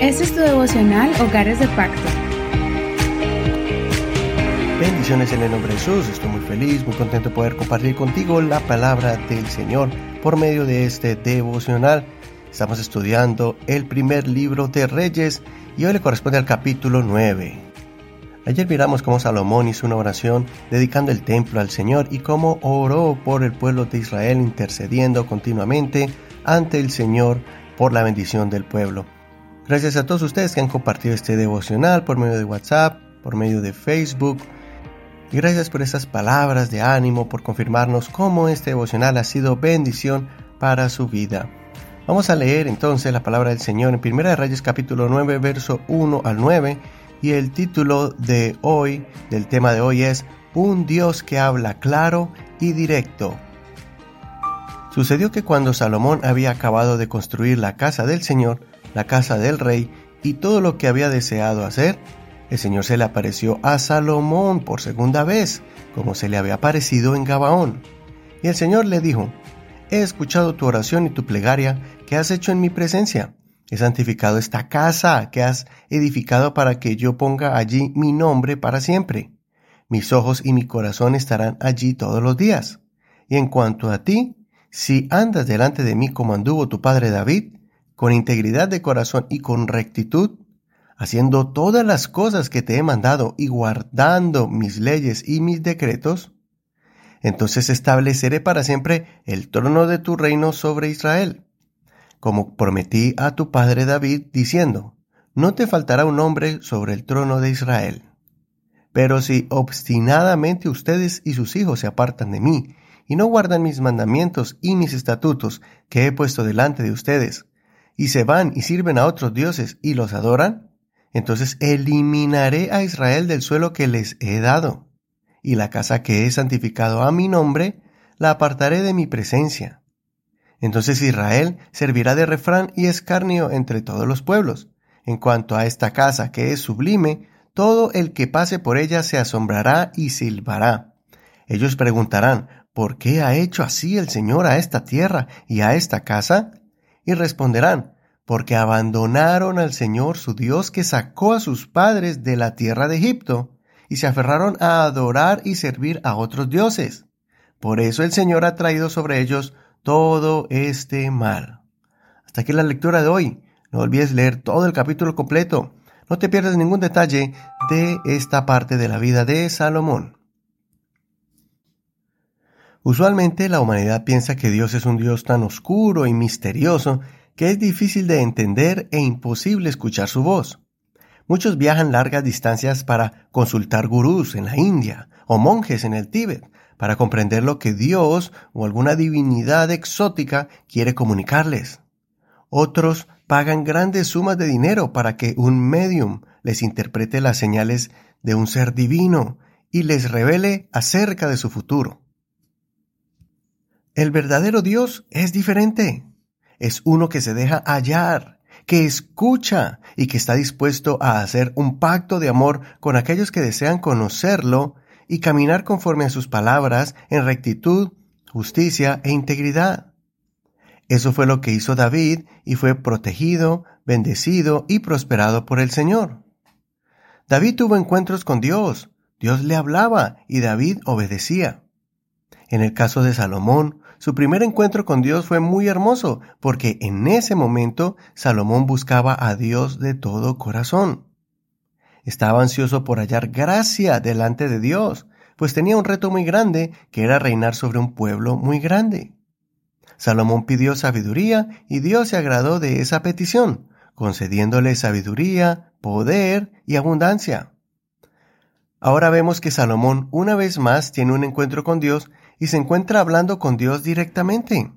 Este es tu devocional Hogares de Pacto. Bendiciones en el nombre de Jesús. Estoy muy feliz, muy contento de poder compartir contigo la palabra del Señor por medio de este devocional. Estamos estudiando el primer libro de Reyes y hoy le corresponde al capítulo 9. Ayer miramos cómo Salomón hizo una oración dedicando el templo al Señor y cómo oró por el pueblo de Israel intercediendo continuamente ante el Señor por la bendición del pueblo. Gracias a todos ustedes que han compartido este devocional por medio de WhatsApp, por medio de Facebook. Y gracias por esas palabras de ánimo, por confirmarnos cómo este devocional ha sido bendición para su vida. Vamos a leer entonces la palabra del Señor en 1 Reyes capítulo 9, verso 1 al 9. Y el título de hoy, del tema de hoy es Un Dios que habla claro y directo. Sucedió que cuando Salomón había acabado de construir la casa del Señor, la casa del rey y todo lo que había deseado hacer, el Señor se le apareció a Salomón por segunda vez, como se le había aparecido en Gabaón. Y el Señor le dijo, He escuchado tu oración y tu plegaria que has hecho en mi presencia. He santificado esta casa que has edificado para que yo ponga allí mi nombre para siempre. Mis ojos y mi corazón estarán allí todos los días. Y en cuanto a ti, si andas delante de mí como anduvo tu padre David, con integridad de corazón y con rectitud, haciendo todas las cosas que te he mandado y guardando mis leyes y mis decretos, entonces estableceré para siempre el trono de tu reino sobre Israel, como prometí a tu padre David, diciendo, no te faltará un hombre sobre el trono de Israel. Pero si obstinadamente ustedes y sus hijos se apartan de mí, y no guardan mis mandamientos y mis estatutos que he puesto delante de ustedes, y se van y sirven a otros dioses y los adoran, entonces eliminaré a Israel del suelo que les he dado, y la casa que he santificado a mi nombre, la apartaré de mi presencia. Entonces Israel servirá de refrán y escarnio entre todos los pueblos. En cuanto a esta casa que es sublime, todo el que pase por ella se asombrará y silbará. Ellos preguntarán, ¿por qué ha hecho así el Señor a esta tierra y a esta casa? y responderán, porque abandonaron al Señor su Dios que sacó a sus padres de la tierra de Egipto, y se aferraron a adorar y servir a otros dioses. Por eso el Señor ha traído sobre ellos todo este mal. Hasta aquí la lectura de hoy. No olvides leer todo el capítulo completo. No te pierdas ningún detalle de esta parte de la vida de Salomón. Usualmente la humanidad piensa que Dios es un Dios tan oscuro y misterioso que es difícil de entender e imposible escuchar su voz. Muchos viajan largas distancias para consultar gurús en la India o monjes en el Tíbet para comprender lo que Dios o alguna divinidad exótica quiere comunicarles. Otros pagan grandes sumas de dinero para que un medium les interprete las señales de un ser divino y les revele acerca de su futuro. El verdadero Dios es diferente. Es uno que se deja hallar, que escucha y que está dispuesto a hacer un pacto de amor con aquellos que desean conocerlo y caminar conforme a sus palabras en rectitud, justicia e integridad. Eso fue lo que hizo David y fue protegido, bendecido y prosperado por el Señor. David tuvo encuentros con Dios, Dios le hablaba y David obedecía. En el caso de Salomón, su primer encuentro con Dios fue muy hermoso, porque en ese momento Salomón buscaba a Dios de todo corazón. Estaba ansioso por hallar gracia delante de Dios, pues tenía un reto muy grande, que era reinar sobre un pueblo muy grande. Salomón pidió sabiduría y Dios se agradó de esa petición, concediéndole sabiduría, poder y abundancia. Ahora vemos que Salomón una vez más tiene un encuentro con Dios y se encuentra hablando con Dios directamente.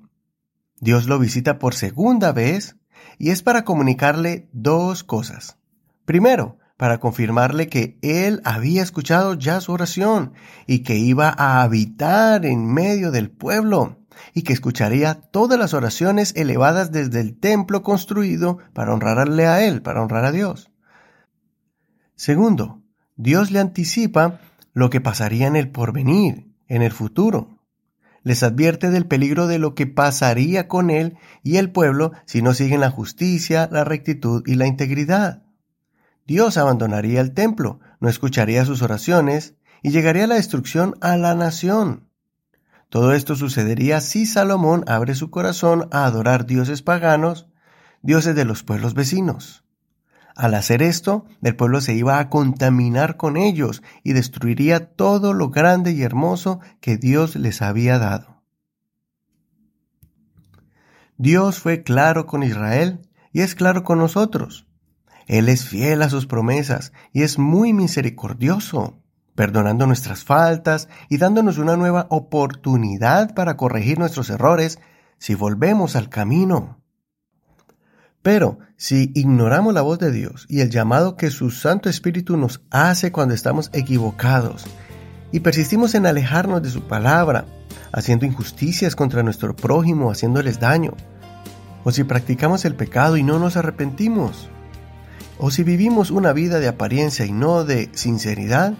Dios lo visita por segunda vez y es para comunicarle dos cosas. Primero, para confirmarle que él había escuchado ya su oración y que iba a habitar en medio del pueblo y que escucharía todas las oraciones elevadas desde el templo construido para honrarle a él, para honrar a Dios. Segundo, Dios le anticipa lo que pasaría en el porvenir, en el futuro. les advierte del peligro de lo que pasaría con él y el pueblo si no siguen la justicia, la rectitud y la integridad. Dios abandonaría el templo, no escucharía sus oraciones y llegaría la destrucción a la nación. Todo esto sucedería si Salomón abre su corazón a adorar dioses paganos, dioses de los pueblos vecinos. Al hacer esto, el pueblo se iba a contaminar con ellos y destruiría todo lo grande y hermoso que Dios les había dado. Dios fue claro con Israel y es claro con nosotros. Él es fiel a sus promesas y es muy misericordioso, perdonando nuestras faltas y dándonos una nueva oportunidad para corregir nuestros errores si volvemos al camino. Pero si ignoramos la voz de Dios y el llamado que su Santo Espíritu nos hace cuando estamos equivocados, y persistimos en alejarnos de su palabra, haciendo injusticias contra nuestro prójimo, haciéndoles daño, o si practicamos el pecado y no nos arrepentimos, o si vivimos una vida de apariencia y no de sinceridad,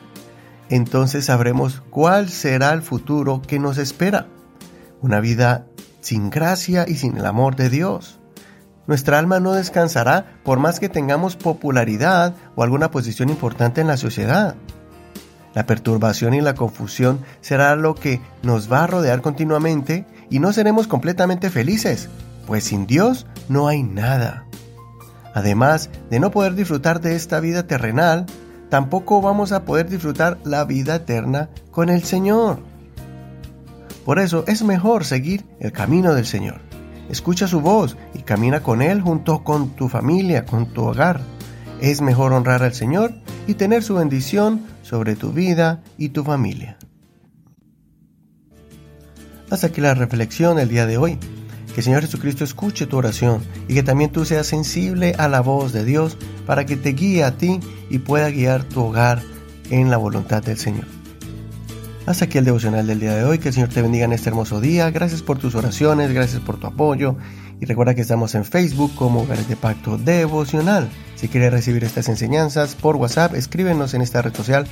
entonces sabremos cuál será el futuro que nos espera. Una vida sin gracia y sin el amor de Dios. Nuestra alma no descansará por más que tengamos popularidad o alguna posición importante en la sociedad. La perturbación y la confusión será lo que nos va a rodear continuamente y no seremos completamente felices, pues sin Dios no hay nada. Además de no poder disfrutar de esta vida terrenal, tampoco vamos a poder disfrutar la vida eterna con el Señor. Por eso es mejor seguir el camino del Señor. Escucha su voz y camina con Él junto con tu familia, con tu hogar. Es mejor honrar al Señor y tener su bendición sobre tu vida y tu familia. Hasta aquí la reflexión del día de hoy. Que el Señor Jesucristo escuche tu oración y que también tú seas sensible a la voz de Dios para que te guíe a ti y pueda guiar tu hogar en la voluntad del Señor. Hasta aquí el devocional del día de hoy. Que el Señor te bendiga en este hermoso día. Gracias por tus oraciones, gracias por tu apoyo. Y recuerda que estamos en Facebook como Hogares de Pacto Devocional. Si quieres recibir estas enseñanzas por WhatsApp, escríbenos en esta red social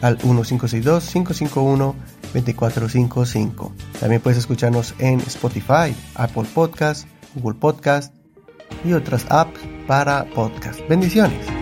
al 1562-551-2455. También puedes escucharnos en Spotify, Apple Podcast, Google Podcast y otras apps para podcast. Bendiciones.